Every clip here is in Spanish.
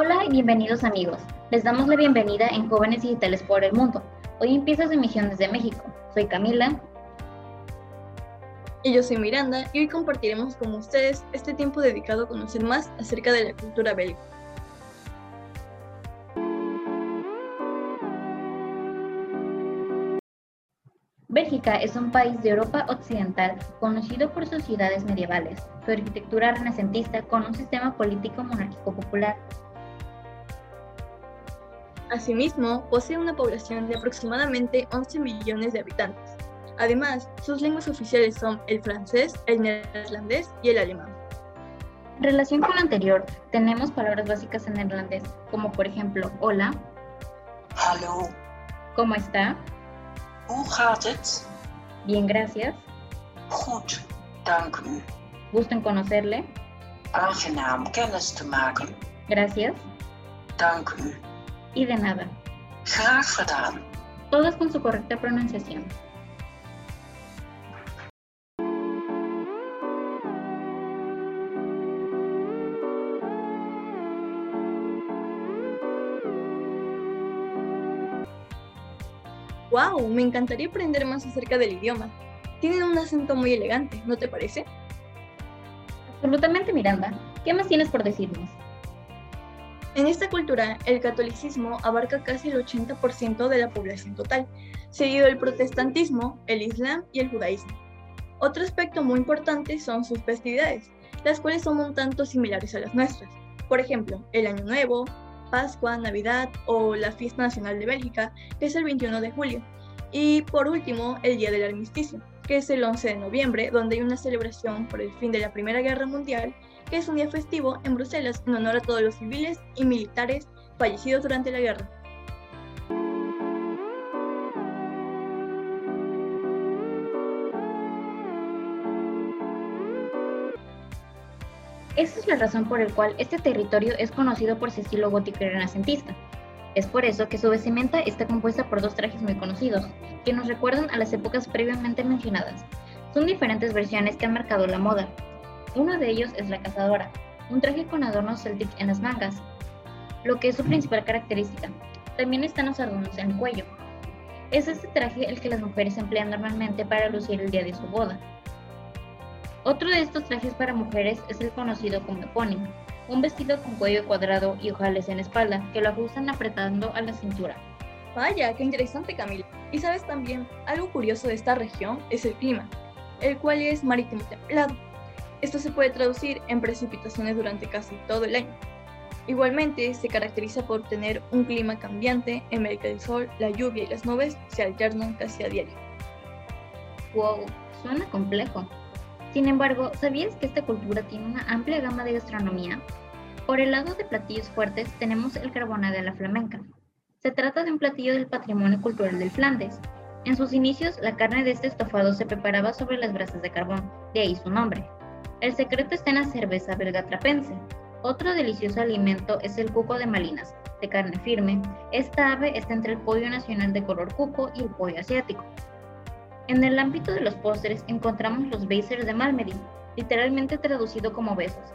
Hola y bienvenidos amigos. Les damos la bienvenida en Jóvenes Digitales por el Mundo. Hoy empieza su emisión desde México. Soy Camila. Y yo soy Miranda y hoy compartiremos con ustedes este tiempo dedicado a conocer más acerca de la cultura belga. Bélgica es un país de Europa Occidental conocido por sus ciudades medievales, su arquitectura renacentista con un sistema político monárquico popular. Asimismo, posee una población de aproximadamente 11 millones de habitantes. Además, sus lenguas oficiales son el francés, el neerlandés y el alemán. En relación con lo anterior, tenemos palabras básicas en neerlandés, como por ejemplo hola, Hallo, ¿cómo está? hoe gaat het? Bien, gracias. Goed, dank u. Gusto en conocerle. Aangenaam kennis te maken. Gracias. Dank u. Y de nada. Todas con su correcta pronunciación. ¡Wow! Me encantaría aprender más acerca del idioma. Tienen un acento muy elegante, ¿no te parece? Absolutamente, Miranda. ¿Qué más tienes por decirnos? En esta cultura, el catolicismo abarca casi el 80% de la población total, seguido del protestantismo, el islam y el judaísmo. Otro aspecto muy importante son sus festividades, las cuales son un tanto similares a las nuestras. Por ejemplo, el Año Nuevo, Pascua, Navidad o la Fiesta Nacional de Bélgica, que es el 21 de julio. Y por último, el Día del Armisticio, que es el 11 de noviembre, donde hay una celebración por el fin de la Primera Guerra Mundial, que es un día festivo en Bruselas en honor a todos los civiles y militares fallecidos durante la guerra. Esa es la razón por la cual este territorio es conocido por su estilo gótico y renacentista. Es por eso que su vestimenta está compuesta por dos trajes muy conocidos, que nos recuerdan a las épocas previamente mencionadas. Son diferentes versiones que han marcado la moda. Uno de ellos es la cazadora, un traje con adornos celtic en las mangas, lo que es su principal característica. También están los adornos en el cuello. Es este traje el que las mujeres emplean normalmente para lucir el día de su boda. Otro de estos trajes para mujeres es el conocido como pony, un vestido con cuello cuadrado y ojales en espalda que lo ajustan apretando a la cintura. Vaya, qué interesante Camila. Y sabes también, algo curioso de esta región es el clima, el cual es marítimo templado. Esto se puede traducir en precipitaciones durante casi todo el año. Igualmente, se caracteriza por tener un clima cambiante en el que el sol, la lluvia y las nubes se alternan casi a diario. Wow, suena complejo. Sin embargo, ¿sabías que esta cultura tiene una amplia gama de gastronomía? Por el lado de platillos fuertes tenemos el carbona de la flamenca. Se trata de un platillo del patrimonio cultural del Flandes. En sus inicios, la carne de este estofado se preparaba sobre las brasas de carbón, de ahí su nombre. El secreto está en la cerveza belga trapense. Otro delicioso alimento es el cuco de malinas, de carne firme. Esta ave está entre el pollo nacional de color cuco y el pollo asiático. En el ámbito de los postres encontramos los beisers de Malmedy, literalmente traducido como besos.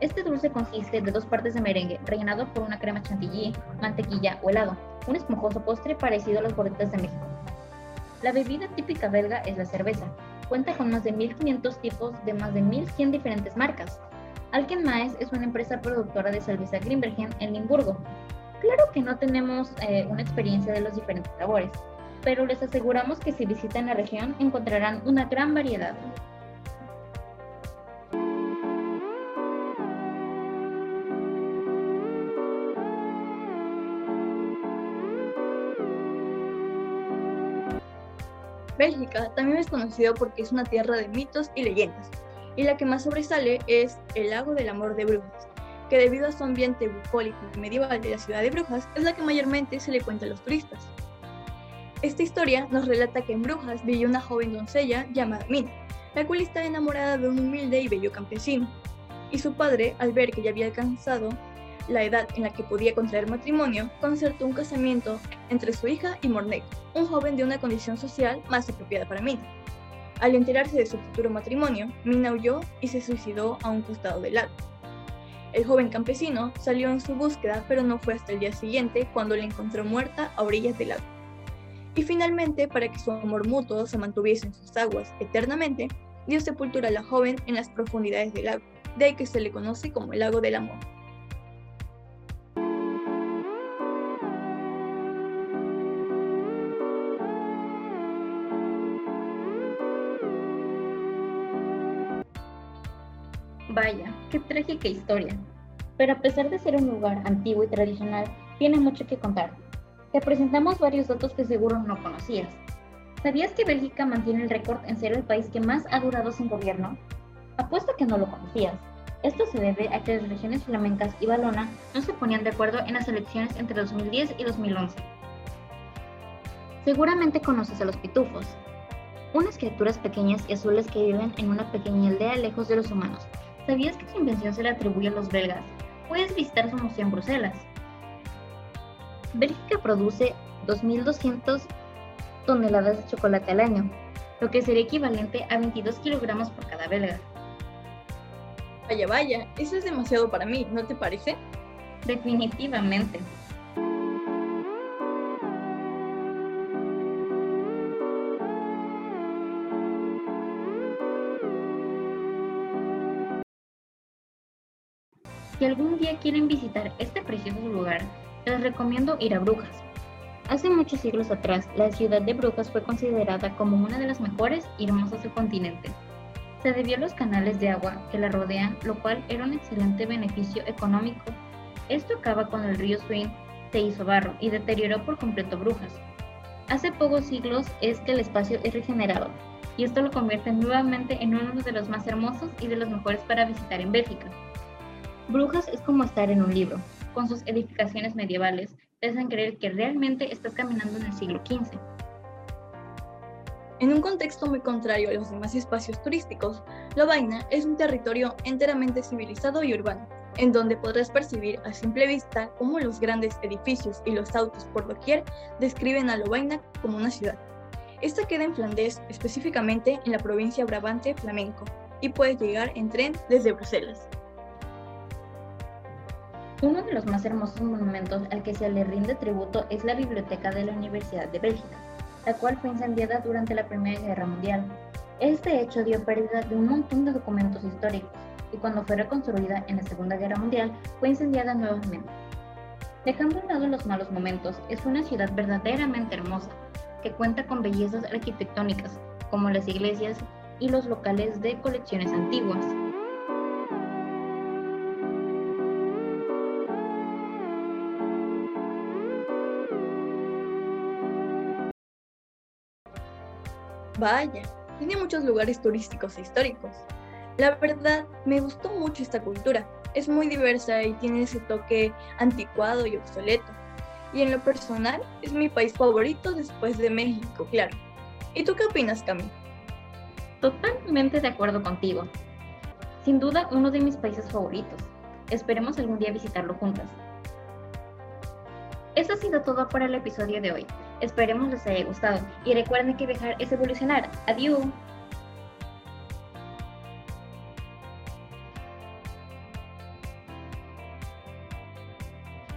Este dulce consiste de dos partes de merengue rellenado por una crema chantilly, mantequilla o helado, un esponjoso postre parecido a las gorditas de México. La bebida típica belga es la cerveza. Cuenta con más de 1500 tipos de más de 1100 diferentes marcas. Alken Maes es una empresa productora de cerveza Grimbergen en Limburgo. Claro que no tenemos eh, una experiencia de los diferentes sabores, pero les aseguramos que si visitan la región encontrarán una gran variedad. Bélgica también es conocido porque es una tierra de mitos y leyendas, y la que más sobresale es el lago del amor de Brujas, que debido a su ambiente bucólico y medieval de la ciudad de Brujas es la que mayormente se le cuenta a los turistas. Esta historia nos relata que en Brujas vivió una joven doncella llamada Mina, la cual estaba enamorada de un humilde y bello campesino, y su padre, al ver que ya había alcanzado la edad en la que podía contraer matrimonio, concertó un casamiento entre su hija y Mornay, un joven de una condición social más apropiada para Mina. Al enterarse de su futuro matrimonio, Mina huyó y se suicidó a un costado del lago. El joven campesino salió en su búsqueda, pero no fue hasta el día siguiente cuando la encontró muerta a orillas del lago. Y finalmente, para que su amor mutuo se mantuviese en sus aguas eternamente, dio sepultura a la joven en las profundidades del lago, de ahí que se le conoce como el lago del amor. Vaya, qué trágica historia. Pero a pesar de ser un lugar antiguo y tradicional, tiene mucho que contar. Te presentamos varios datos que seguro no conocías. ¿Sabías que Bélgica mantiene el récord en ser el país que más ha durado sin gobierno? Apuesto que no lo conocías. Esto se debe a que las regiones flamencas y Valona no se ponían de acuerdo en las elecciones entre 2010 y 2011. Seguramente conoces a los pitufos, unas criaturas pequeñas y azules que viven en una pequeña aldea lejos de los humanos, ¿Sabías que su invención se le atribuye a los belgas? Puedes visitar su museo en Bruselas. Bélgica produce 2.200 toneladas de chocolate al año, lo que sería equivalente a 22 kilogramos por cada belga. Vaya, vaya, eso es demasiado para mí, ¿no te parece? Definitivamente. Si algún día quieren visitar este precioso lugar, les recomiendo ir a Brujas. Hace muchos siglos atrás, la ciudad de Brujas fue considerada como una de las mejores y hermosas del continente. Se debió a los canales de agua que la rodean, lo cual era un excelente beneficio económico. Esto acaba cuando el río Swing se hizo barro y deterioró por completo Brujas. Hace pocos siglos es que el espacio es regenerado, y esto lo convierte nuevamente en uno de los más hermosos y de los mejores para visitar en Bélgica. Brujas es como estar en un libro. Con sus edificaciones medievales, te hacen creer que realmente estás caminando en el siglo XV. En un contexto muy contrario a los demás espacios turísticos, Lovaina es un territorio enteramente civilizado y urbano, en donde podrás percibir a simple vista cómo los grandes edificios y los autos por doquier describen a Lovaina como una ciudad. Esta queda en Flandes, específicamente en la provincia Brabante Flamenco, y puedes llegar en tren desde Bruselas. Uno de los más hermosos monumentos al que se le rinde tributo es la Biblioteca de la Universidad de Bélgica, la cual fue incendiada durante la Primera Guerra Mundial. Este hecho dio pérdida de un montón de documentos históricos y cuando fue reconstruida en la Segunda Guerra Mundial fue incendiada nuevamente. Dejando a un lado los malos momentos, es una ciudad verdaderamente hermosa, que cuenta con bellezas arquitectónicas, como las iglesias y los locales de colecciones antiguas. Vaya, tiene muchos lugares turísticos e históricos. La verdad, me gustó mucho esta cultura. Es muy diversa y tiene ese toque anticuado y obsoleto. Y en lo personal, es mi país favorito después de México, claro. ¿Y tú qué opinas, Cami? Totalmente de acuerdo contigo. Sin duda, uno de mis países favoritos. Esperemos algún día visitarlo juntas. Eso ha sido todo para el episodio de hoy. Esperemos les haya gustado y recuerden que viajar es evolucionar. Adiós.